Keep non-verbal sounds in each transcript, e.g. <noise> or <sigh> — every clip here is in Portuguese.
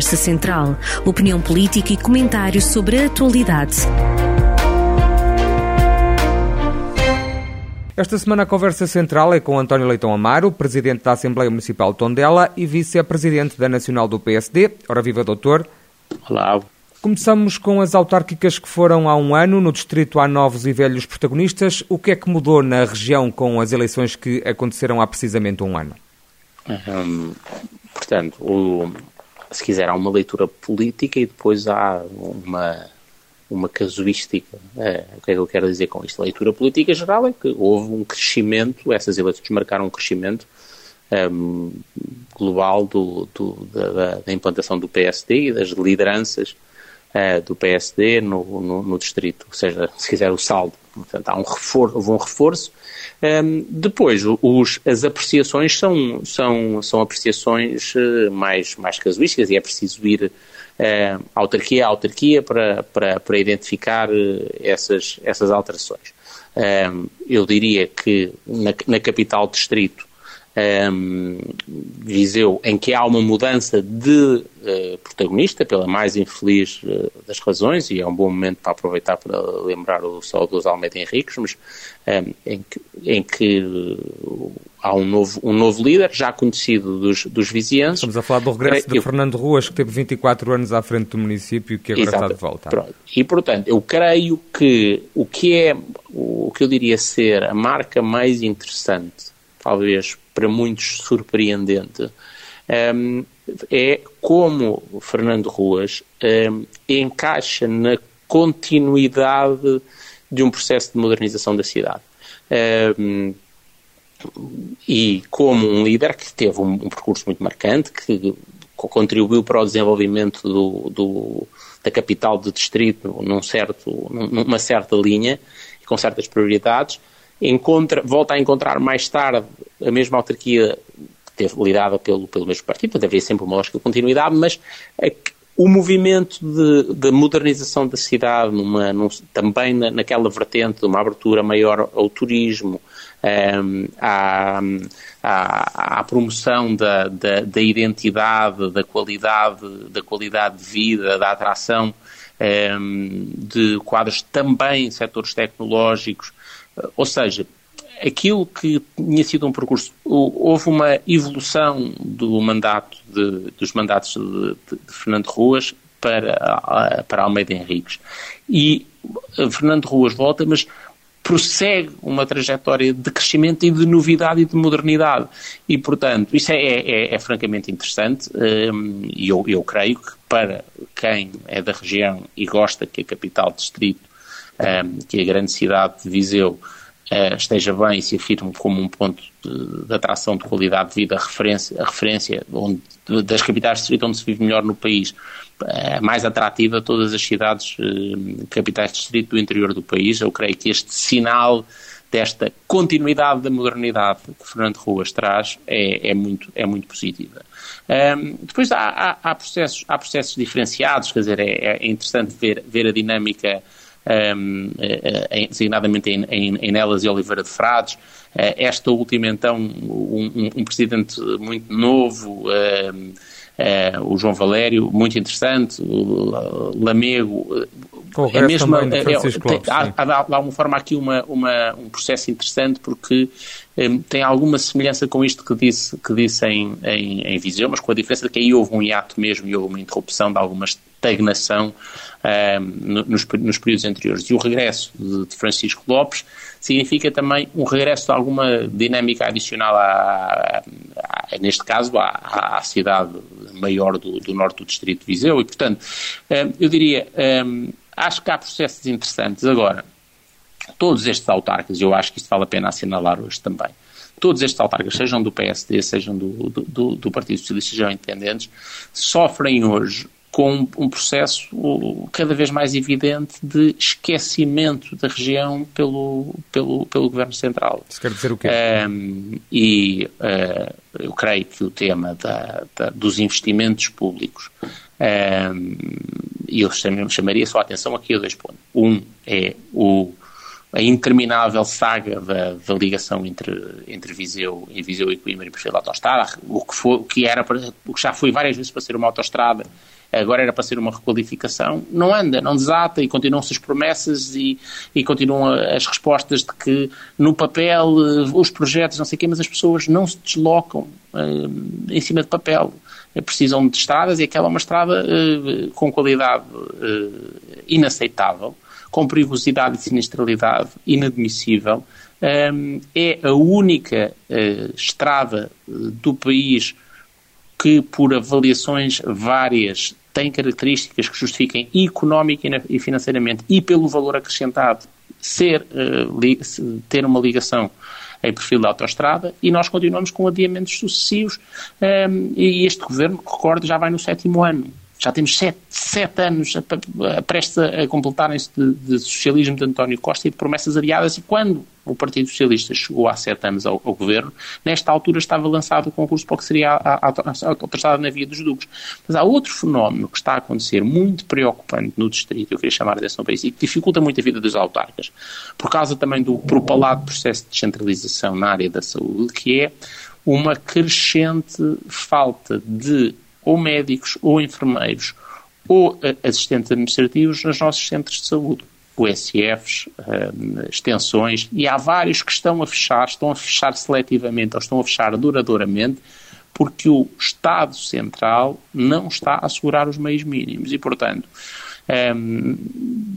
Conversa Central. Opinião política e comentários sobre a atualidade. Esta semana a conversa central é com António Leitão Amaro, presidente da Assembleia Municipal de Tondela e vice-presidente da Nacional do PSD. Ora viva, doutor. Olá. Começamos com as autárquicas que foram há um ano. No distrito há novos e velhos protagonistas. O que é que mudou na região com as eleições que aconteceram há precisamente um ano? Hum, portanto, o, se quiser, há uma leitura política e depois há uma, uma casuística. É, o que é que eu quero dizer com isto? A leitura política geral é que houve um crescimento, essas eleições marcaram um crescimento um, global do, do, da, da, implantação do PSD e das lideranças uh, do PSD no, no, no, distrito, ou seja, se quiser o saldo. Portanto, há um reforço, houve um reforço. Um, depois, os, as apreciações são, são, são apreciações uh, mais, mais casuísticas e é preciso ir uh, autarquia a autarquia para, para, para identificar essas, essas alterações. Um, eu diria que na, na capital distrito um, Viseu, em que há uma mudança de uh, protagonista, pela mais infeliz uh, das razões, e é um bom momento para aproveitar para lembrar o saudoso Almeida Henriques, mas um, em que, em que uh, há um novo, um novo líder, já conhecido dos, dos vizienses. Estamos a falar do regresso de eu, Fernando Ruas, que teve 24 anos à frente do município e que agora exato, está de volta. Pronto. E, portanto, eu creio que o que é, o que eu diria ser a marca mais interessante, talvez para muitos surpreendente, é como Fernando Ruas encaixa na continuidade de um processo de modernização da cidade. E como um líder que teve um, percurso muito marcante, que contribuiu para o desenvolvimento do, do, da capital do distrito num certo, numa certa linha com certas prioridades, encontra, volta a encontrar mais tarde a mesma autarquia teve lidada pelo, pelo mesmo partido, portanto havia sempre uma lógica de continuidade, mas a, o movimento de, de, modernização da cidade, numa, num, também na, naquela vertente de uma abertura maior ao turismo, um, à, à, à, promoção da, da, da, identidade, da qualidade, da qualidade de vida, da atração um, de quadros também em setores tecnológicos, ou seja, aquilo que tinha sido um percurso, houve uma evolução do mandato de, dos mandatos de, de, de, Fernando Ruas para, para Almeida Henriques. E eh, Fernando Ruas volta, mas prossegue uma trajetória de crescimento e de novidade e de modernidade. E, portanto, isso é, é, é francamente interessante ehm, e eu, eu creio que para quem é da região e gosta que a capital distrito ehm, que a grande cidade de Viseu esteja bem e se afirme como um ponto de, de, atração de qualidade de vida, a referência, a referência onde, das capitais de distrito onde se vive melhor no país, uh, mais atrativa todas as cidades uh, capitais de distrito do interior do país. Eu creio que este sinal desta continuidade da modernidade que Fernando Ruas traz é, é muito, é muito positiva. Um, depois há, há, há, processos, há processos diferenciados, quer dizer, é, é interessante ver, ver a dinâmica um, designadamente em, em, em Nelas e Oliveira de Frades. Uh, esta última, então, um, um, presidente muito novo, uh, o João Valério, muito interessante, o Lamego. Com é mesmo, é, é, Lopes, há, há, há, de alguma forma aqui uma, uma, um processo interessante porque um, tem alguma semelhança com isto que disse, que disse em, em, em Viseu, mas com a diferença de que aí houve um hiato mesmo e houve uma interrupção de alguma estagnação um, nos, nos, períodos anteriores. E o regresso de, de, Francisco Lopes significa também um regresso de alguma dinâmica adicional, à, à, neste caso, à, à cidade maior do, do, norte do distrito de Viseu. E, portanto, um, eu diria, um, acho que há processos interessantes. Agora, todos estes autarcas, eu acho que isto vale a pena assinalar hoje também, todos estes autarcas, sejam do PSD, sejam do, do, do Partido Socialista, sejam independentes, sofrem hoje com um processo cada vez mais evidente de esquecimento da região pelo, pelo, pelo Governo Central. Isso quer dizer o quê? Um, e uh, eu creio que o tema da, da, dos investimentos públicos, um, e eu chamaria só a atenção aqui a dois pontos. Um é o a interminável saga da, da, ligação entre, entre Viseu, e Viseu e Coimbra e perfil da autostrada, o que, foi, o, que era para, o que já foi várias vezes para ser uma autostrada, agora era para ser uma requalificação, não anda, não desata e continuam-se as promessas e, e continuam as respostas de que no papel eh, os projetos, não sei o quê, mas as pessoas não se deslocam uh, em cima de papel. Precisam de estradas e aquela é uma estrada uh, com qualidade uh, inaceitável com perigosidade e sinistralidade inadmissível, é a única uh, estrada eh, do país que, por avaliações várias, tem características que justifiquem económica e financeiramente e pelo valor acrescentado ser, uh, ter uma ligação em perfil da autostrada e nós continuamos com adiamentos sucessivos. Um, e este governo, recordo, já vai no sétimo ano já temos sete, sete anos a, a, a completarem-se de, de, socialismo de António Costa e de promessas adiadas, e quando o Partido Socialista chegou há sete anos ao, ao governo, nesta altura estava lançado o concurso para o que seria a, autostrada na Via dos Duques. Mas há outro fenómeno que está a acontecer muito preocupante no distrito, eu queria chamar a atenção para isso, e que dificulta muito a vida dos autarcas, por causa também do propalado processo de descentralização na área da saúde, que é uma crescente falta de ou médicos, ou enfermeiros, ou uh, assistentes administrativos nos nossos centros de saúde. USFs, eh, extensões, e há vários que estão a fechar, estão a fechar seletivamente ou estão a fechar duradouramente, porque o Estado Central não está a assegurar os meios mínimos. E, portanto, um, eh,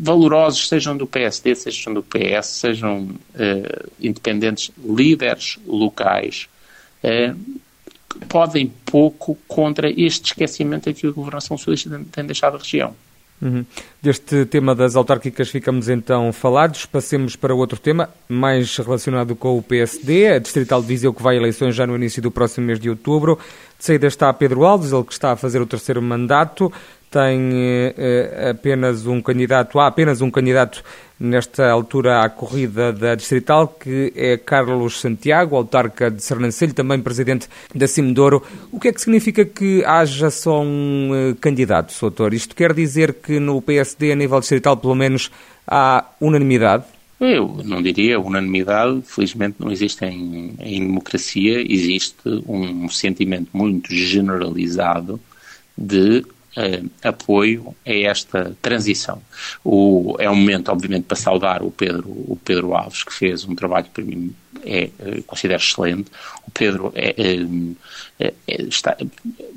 valorosos, sejam do PSD, sejam do PS, sejam uh, independentes, líderes locais, uh, podem pouco contra este esquecimento a que a governação socialista tem deixado a região. Uhum. Deste tema das autárquicas ficamos então falados. Passemos para outro tema, mais relacionado com o PSD, a Distrital de Viseu que vai a eleições já no início do próximo mês de outubro. De saída está Pedro Alves, ele que está a fazer o terceiro mandato tem eh, apenas um candidato, há apenas um candidato nesta altura à corrida da Distrital, que é Carlos Santiago, autarca de Sernancelho, também presidente da Cimedouro. O que é que significa que haja só um eh, candidato, doutor? Isto quer dizer que no PSD, a nível distrital, pelo menos, há unanimidade? Eu não diria unanimidade, felizmente não existe em, em democracia, existe um sentimento muito generalizado de uh, apoio a esta transição. O, é um momento, obviamente, para saudar o Pedro, o Pedro Alves, que fez um trabalho que para mim é, uh, considero excelente. O Pedro é, é, está,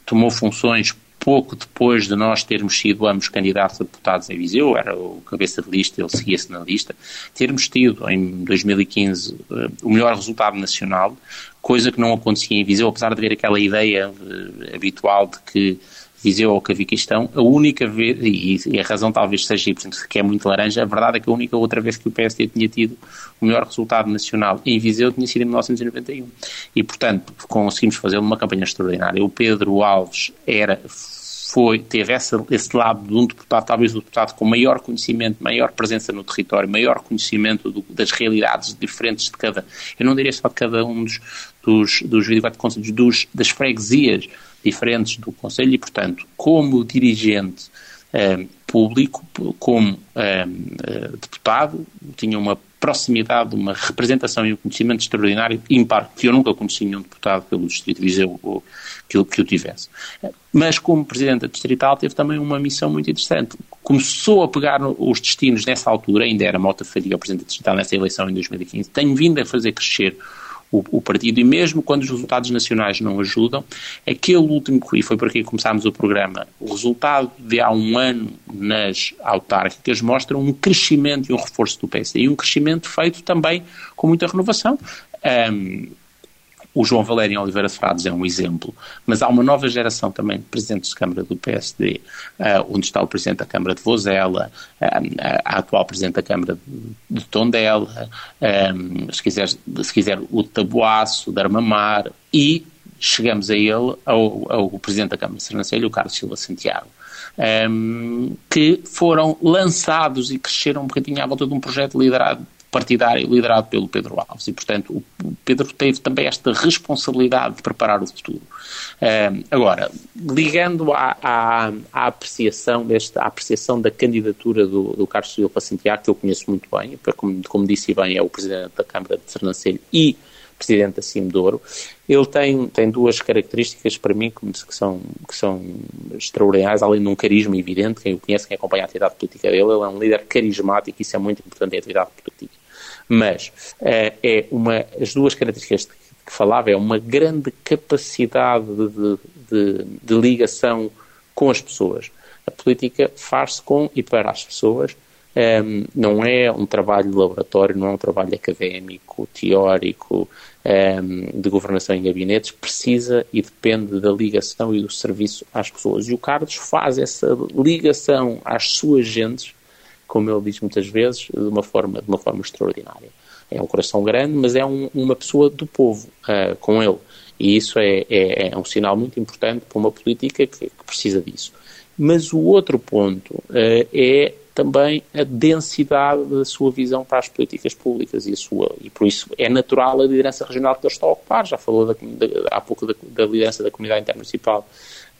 tomou funções pouco depois de nós termos sido ambos candidatos a deputados em Viseu, era o cabeça de lista, ele seguia-se na lista, termos tido em 2015 o melhor resultado nacional, coisa que não acontecia em Viseu, apesar de haver aquela ideia habitual de que Viseu ou Caviquistão, a única vez, e, a razão talvez seja, portanto, que é muito laranja, a verdade é que a única outra vez que o PSD tinha tido o melhor resultado nacional em Viseu tinha sido em 1991. E, portanto, conseguimos fazer uma campanha extraordinária. O Pedro Alves era foi, teve essa, esse lado de um deputado, talvez o deputado com maior conhecimento, maior presença no território, maior conhecimento do, das realidades diferentes de cada, eu não diria só de cada um dos, dos, dos 24 conselhos, dos, das freguesias diferentes do Conselho e, portanto, como dirigente eh, público, como eh, eh, deputado, tinha uma proximidade, uma representação e um conhecimento extraordinário, impar, que eu nunca conheci nenhum deputado pelo Distrito de Viseu ou, que, que o tivesse. Mas como Presidente da Distrital teve também uma missão muito interessante. Começou a pegar os destinos nessa altura, ainda era Mota Faria o Presidente da Distrital nessa eleição em 2015, tem vindo a fazer crescer o, o, partido. E mesmo quando os resultados nacionais não ajudam, aquele último, e foi por aqui que começámos o programa, o resultado de há um ano nas autárquicas mostra um crescimento e um reforço do PSD. E um crescimento feito também com muita renovação. Um, o João Valério Oliveira Frades é um exemplo, mas há uma nova geração também de presidentes de Câmara do PSD, uh, eh, onde está o presidente da Câmara de Vozela, uh, a atual presidente da Câmara de Tondela, um, se, quiser, se quiser o Tabuaço, Armamar, e chegamos a ele, ao, ao presidente da Câmara de Sernancelho, o Carlos Silva Santiago. Um, que foram lançados e cresceram um bocadinho à volta de um projeto liderado partidário liderado pelo Pedro Alves. E, portanto, o Pedro teve também esta responsabilidade de preparar o futuro. Uh, agora, ligando à, à, à, apreciação desta, à apreciação da candidatura do, do Carlos Silva Santiago, que eu conheço muito bem, como, como disse bem, é o presidente da Câmara de Sernancelho e presidente da Cimedouro, ele tem, tem duas características para mim que são, que são extraordinárias, além de um carisma evidente, quem o conhece, quem acompanha a atividade política dele, ele é um líder carismático, isso é muito importante em atividade política. Mas uh, é uma, as duas características que falava é uma grande capacidade de, de, de, ligação com as pessoas. A política faz-se com e para as pessoas, um, não é um trabalho de laboratório, não é um trabalho académico, teórico, um, de governação em gabinetes, precisa e depende da ligação e do serviço às pessoas. E o Carlos faz essa ligação às suas gentes, como ele diz muitas vezes, de uma forma, de uma forma extraordinária. É um coração grande, mas é um, uma pessoa do povo uh, com ele. E isso é, é, é, um sinal muito importante para uma política que, que precisa disso. Mas o outro ponto uh, é também a densidade da sua visão para as políticas públicas e, a sua, e por isso é natural a liderança regional que ele está a ocupar. Já falou da, há pouco da, da, liderança da comunidade intermunicipal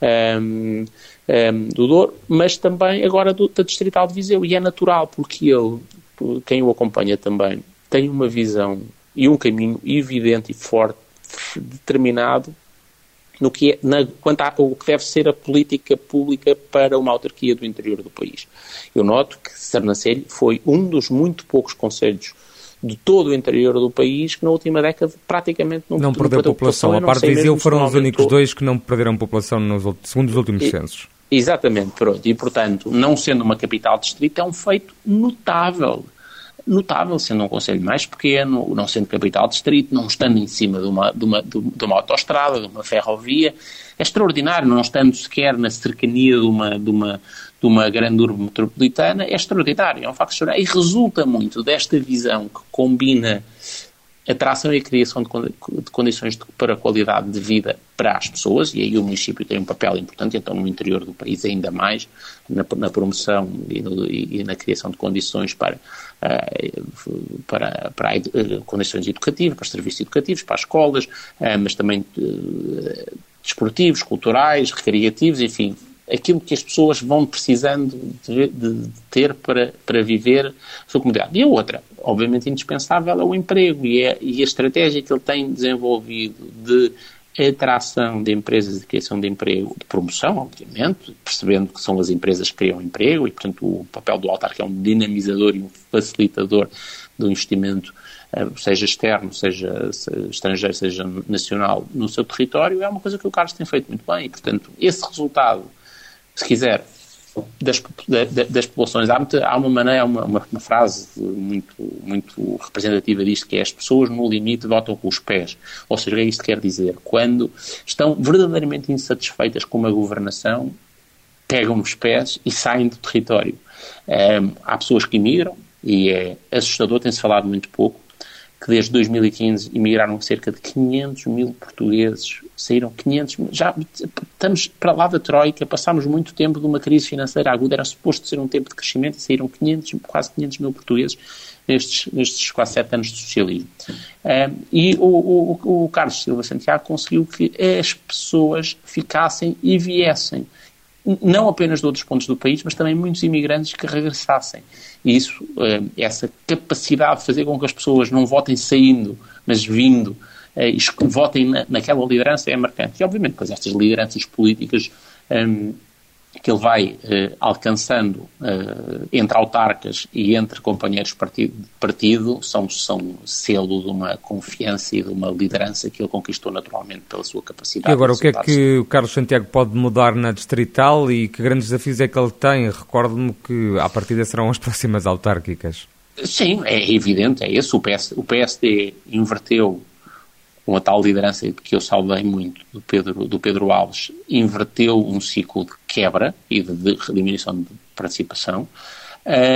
um, um, do Douro, mas também agora do, da distrital de Viseu. E é natural porque ele, quem o acompanha também, tem uma visão e um caminho evidente e forte, determinado no que é, na, quanto ao que deve ser a política pública para uma autarquia do interior do país. Eu noto que Sernancelho foi um dos muito poucos conselhos de todo o interior do país que na última década praticamente não, não perdeu população. população. A parte de Viseu foram os únicos dois que não perderam população nos, segundo os últimos e, censos. Exatamente, pronto. E, portanto, não sendo uma capital distrito, é um feito notável notável, sendo um conselho mais pequeno, não sendo capital distrito, não estando em cima de uma, de uma, de uma autoestrada, de uma ferrovia. É extraordinário, não estando sequer na cercania de uma, de uma, de uma grande urbe metropolitana, é extraordinário, é um facto extraordinário. E resulta muito desta visão que combina atração e a criação de, de condições de, para a qualidade de vida para as pessoas, e aí o município tem um papel importante, então no interior do país ainda mais, na, na promoção e, no, e, na criação de condições para, uh, para, para uh, condições educativas, para serviços educativos, para as escolas, uh, mas também desportivos, culturais, recreativos, enfim, aquilo que as pessoas vão precisando de, de, ter para, para viver a sua comunidade. E a outra, obviamente indispensável, é o emprego e, é, e a estratégia que ele tem desenvolvido de atração de empresas de criação de emprego, de promoção, obviamente, percebendo que são as empresas que criam emprego e, portanto, o papel do autarca é um dinamizador e um facilitador do investimento, eh, seja externo, seja estrangeiro, seja nacional, no seu território, é uma coisa que o Carlos tem feito muito bem e, portanto, esse resultado se quiser, das, das populações. Há, muita, há uma maneira, uma, uma, frase muito, muito representativa disto, que é as pessoas no limite votam com os pés. Ou seja, o que é isto quer dizer? Quando estão verdadeiramente insatisfeitas com uma governação, pegam nos pés e saem do território. Um, há pessoas que imigram, e é assustador, tem-se falado muito pouco, que desde 2015 emigraram cerca de 500 mil portugueses, saíram 500 mil, já estamos para lá da Troika, passámos muito tempo de uma crise financeira aguda, era suposto ser um tempo de crescimento saíram 500, quase 500 mil portugueses nestes, nestes quase sete anos de socialismo. E o, o, o Carlos Silva Santiago conseguiu que as pessoas ficassem e viessem não apenas de outros pontos do país, mas também muitos imigrantes que regressassem. Isso, eh, essa capacidade de fazer com que as pessoas não votem saindo, mas vindo, eh, e votem naquela liderança é marcante. E, obviamente, depois estas lideranças políticas um, que ele vai eh, alcançando eh, entre autarcas e entre companheiros de partido, partido são, são selo de uma confiança e de uma liderança que ele conquistou naturalmente pela sua capacidade. E agora, o que é que o Carlos Santiago pode mudar na distrital e que grandes desafios é que ele tem? Recordo-me que, à partida, serão as <laughs> próximas autárquicas. Sim, é evidente, é esse. O, PS, o PSD inverteu com a tal liderança que eu saudei muito do Pedro, do Pedro Alves, inverteu um ciclo de quebra e de, de diminuição de participação.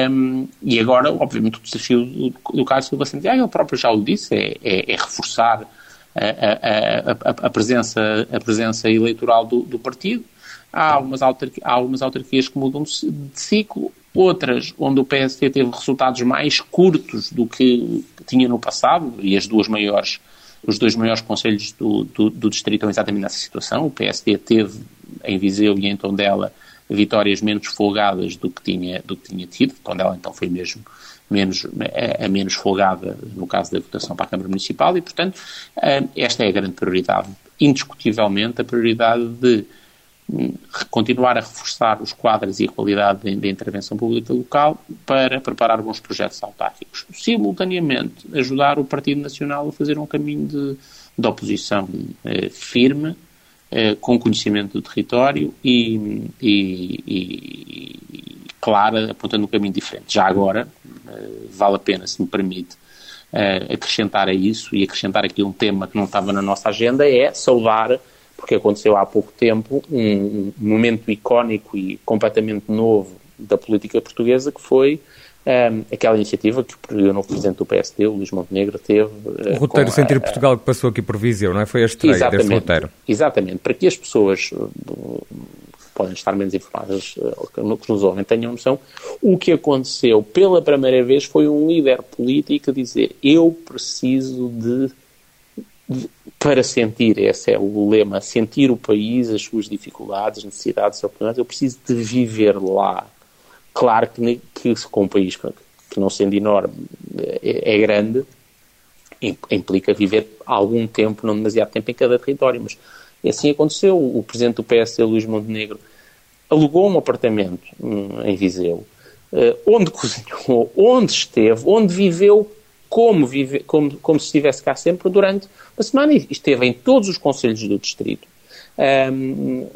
Um, e agora, obviamente, o desafio do, do Carlos Silva Santiago, ele próprio já o disse, é, é, é reforçar a, a, a, a, presença, a presença eleitoral do, do partido. há algumas, autarquias, há algumas autarquias que mudam de ciclo, outras onde o PSD teve resultados mais curtos do que tinha no passado, e as duas maiores, os dois maiores conselhos do, do, do distrito estão exatamente nessa situação. O PSD teve em Viseu e em Tondela vitórias menos folgadas do que tinha, do que tinha tido. Tondela então foi mesmo menos, a, a menos folgada no caso da votação para a Câmara Municipal e, portanto, eh, esta é a grande prioridade. Indiscutivelmente, a prioridade de continuar a reforçar os quadros e a qualidade da intervenção pública local para preparar bons projetos autárquicos. Simultaneamente, ajudar o Partido Nacional a fazer um caminho de, de oposição eh, firme, eh, com conhecimento do território e, e, e, clara, apontando um caminho diferente. Já agora, eh, vale a pena, se me permite, eh, acrescentar a isso e acrescentar aqui um tema que não estava na nossa agenda, é saudar porque aconteceu há pouco tempo um, momento icónico e completamente novo da política portuguesa, que foi um, aquela iniciativa que o novo presidente do PSD, o Luís Montenegro, teve. O roteiro Sentir a, Portugal que passou aqui por Viseu, não é? Foi a estreia desse roteiro. Exatamente, para que as pessoas uh, podem estar menos informadas, uh, que nos ouvem, tenham noção, o que aconteceu pela primeira vez foi um líder político dizer eu preciso de para sentir, esse é o lema, sentir o país, as suas dificuldades, necessidades, oportunidades, eu preciso de viver lá. Claro que, que com um país que não sendo enorme é, é grande, implica viver algum tempo, não demasiado tempo em cada território, mas assim aconteceu. O presidente do PSD, Luís Montenegro, alugou um apartamento hum, em Viseu, eh, onde cozinhou, onde esteve, onde viveu como, vive, como, como se estivesse cá sempre durante uma semana e esteve em todos os conselhos do distrito. Um,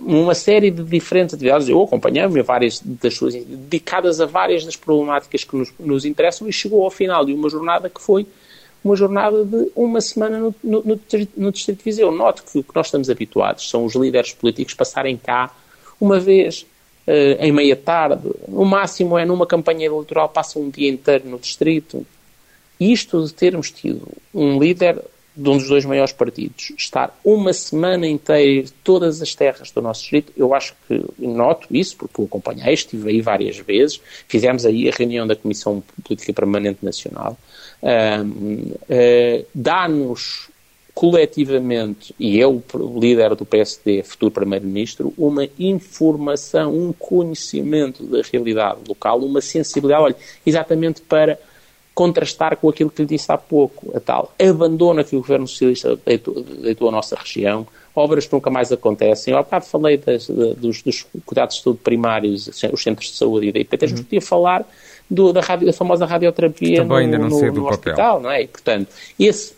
uma série de diferentes atividades, eu acompanhei-me várias das suas, dedicadas a várias das problemáticas que nos, nos, interessam e chegou ao final de uma jornada que foi uma jornada de uma semana no, no, no, no Distrito de Viseu. Note que o que nós estamos habituados são os líderes políticos passarem cá uma vez uh, em meia tarde, no máximo é numa campanha eleitoral, passam um dia inteiro no Distrito, isto de termos tido um líder de um dos dois maiores partidos estar uma semana inteira todas as terras do nosso distrito, eu acho que noto isso, porque o acompanhei, estive aí várias vezes, fizemos aí a reunião da Comissão Política Permanente Nacional, uh, dá-nos coletivamente, e eu, líder do PSD, futuro Primeiro-Ministro, uma informação, um conhecimento da realidade local, uma sensibilidade, olha, exatamente para contrastar com aquilo que lhe disse há pouco, a tal abandono que o governo socialista deitou, deitou à nossa região, obras que nunca mais acontecem. Eu há bocado falei das, dos, dos, cuidados de saúde primários, os centros de saúde e da IPT, uhum. podia falar do, da, radio, da, famosa radioterapia no, ainda não no, no hospital, não é? E, portanto, esse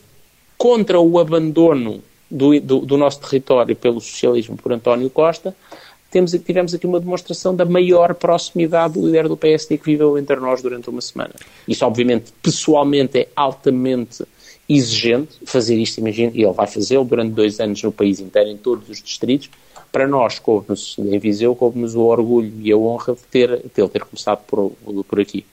contra o abandono do, do, do nosso território pelo socialismo por António Costa, temos, tivemos aqui uma demonstração da maior proximidade do líder do PSD que viveu entre nós durante uma semana. Isso, obviamente, pessoalmente é altamente exigente fazer isto, imagino, e ele vai fazê-lo durante dois anos no país inteiro, em todos os distritos. Para nós, coube-nos, em Viseu, coube-nos o orgulho e a honra de, ter, de ter começado por, por aqui.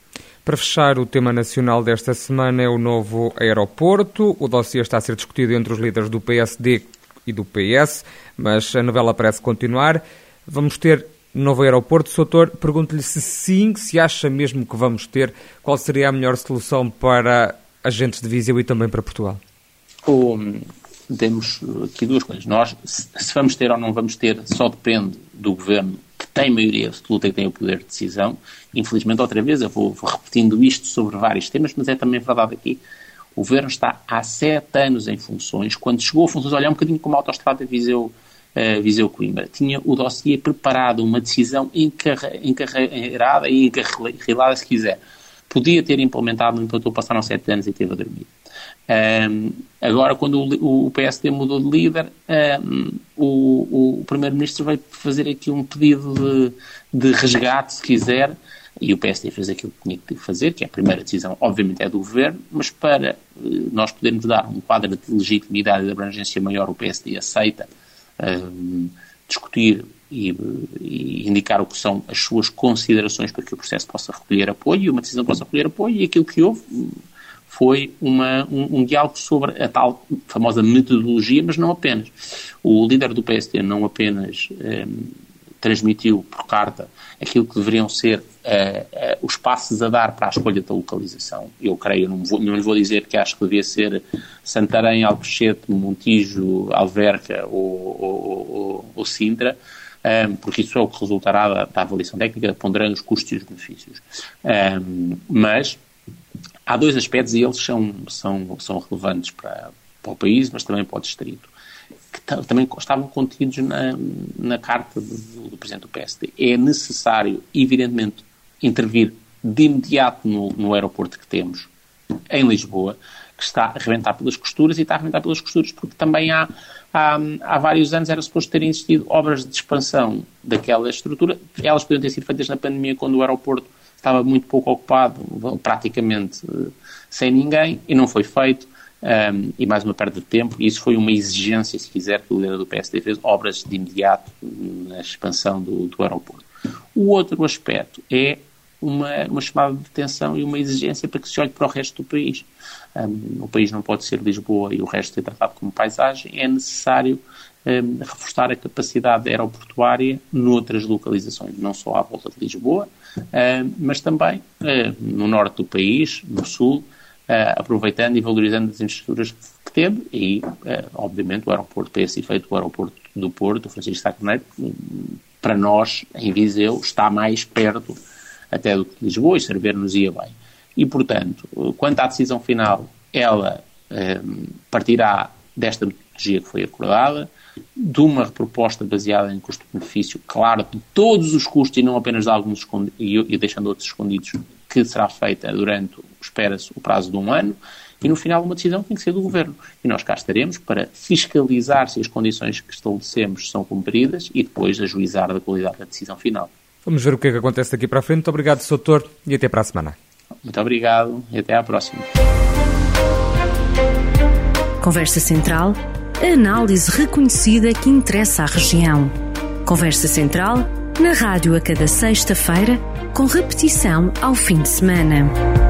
Para fechar, o tema nacional desta semana é o novo aeroporto. O dossiê está a ser discutido entre os líderes do PSD e do PS, mas a novela parece continuar. Vamos ter novo aeroporto. Soutor, pergunto-lhe se sim, se acha mesmo que vamos ter, qual seria a melhor solução para agentes de Viseu e também para Portugal? Um, temos aqui duas coisas. Nós, se vamos ter ou não vamos ter, só depende do governo que tem maioria absoluta e tem o poder de decisão. Infelizmente, outra vez, eu vou, vou repetindo isto sobre vários temas, mas é também verdade aqui. O governo está há sete anos em funções. Quando chegou a funções, olha, é um bocadinho como a autostrada Viseu uh, Viseu Coimbra. Tinha o dossiê preparado, uma decisão encarreirada e encarrilada, se quiser. Podia ter implementado, no entanto, passaram sete anos e teve a dormir. Um, agora, quando o, o, PSD mudou de líder, um, o, o Primeiro-Ministro veio fazer aqui um pedido de, de, resgate, se quiser, e o PSD fez aquilo que tinha que fazer, que é a primeira decisão, obviamente, é do Governo, mas para uh, nós podermos dar um quadro de legitimidade e de abrangência maior, o PSD aceita discutir e, e, indicar o que são as suas considerações para que o processo possa recolher apoio e uma decisão possa recolher apoio e aquilo que houve foi uma, um, um, diálogo sobre a tal famosa metodologia, mas não apenas. O líder do PSD não apenas transmitiu por carta aquilo que deveriam ser uh, uh, os passos a dar para a escolha da localização. Eu creio, não, vou, não lhe vou dizer que acho que devia ser Santarém, Alcochete, Montijo, Alverca ou, ou, ou, ou Sintra, um, porque isso é o que resultará da, da avaliação técnica, ponderando os custos e os benefícios. Um, mas há dois aspectos e eles são, são, são relevantes para, para o país, mas também para o distrito que também estavam contidos na, na carta do, do, Presidente do PSD. É necessário, evidentemente, intervir de imediato no, no aeroporto que temos em Lisboa, que está a arrebentar pelas costuras, e está a arrebentar pelas costuras porque também há, há, há vários anos era suposto terem existido obras de expansão daquela estrutura. Elas podiam ter sido feitas na pandemia, quando o aeroporto estava muito pouco ocupado, praticamente eh, sem ninguém, e não foi feito um, e mais uma perda de tempo, isso foi uma exigência, se quiser, que o líder do PSD fez, obras de imediato na expansão do, do aeroporto. O outro aspecto é uma, uma, chamada de atenção e uma exigência para que se olhe para o resto do país. Um, o país não pode ser Lisboa e o resto ser tratado como paisagem, é necessário um, reforçar a capacidade aeroportuária noutras localizações, não só à volta de Lisboa, um, mas também no norte do país, no sul, aproveitando e valorizando as infraestruturas que teve e, uh, obviamente, o aeroporto, para esse efeito, o aeroporto do Porto, o Francisco Sá Carneiro, para nós, em Viseu, está mais perto até do que Lisboa e servir-nos ia bem. E, portanto, quanto à decisão final, ela eh, partirá desta metodologia que foi acordada, de uma proposta baseada em custo-benefício, claro, de todos os custos e não apenas de alguns e, e deixando outros escondidos, que será feita durante, espera-se, o prazo de um ano, e no final uma decisão tem que ser do Governo. E nós cá estaremos para fiscalizar se as condições que estabelecemos são cumpridas e depois ajuizar da qualidade da decisão final. Vamos ver o que é que acontece daqui para a frente. Muito obrigado, Soutor, e até para a semana. Muito obrigado e até à próxima. Conversa Central, a análise reconhecida que interessa à região. Conversa Central, na rádio a cada sexta-feira, com repetição ao fim de semana.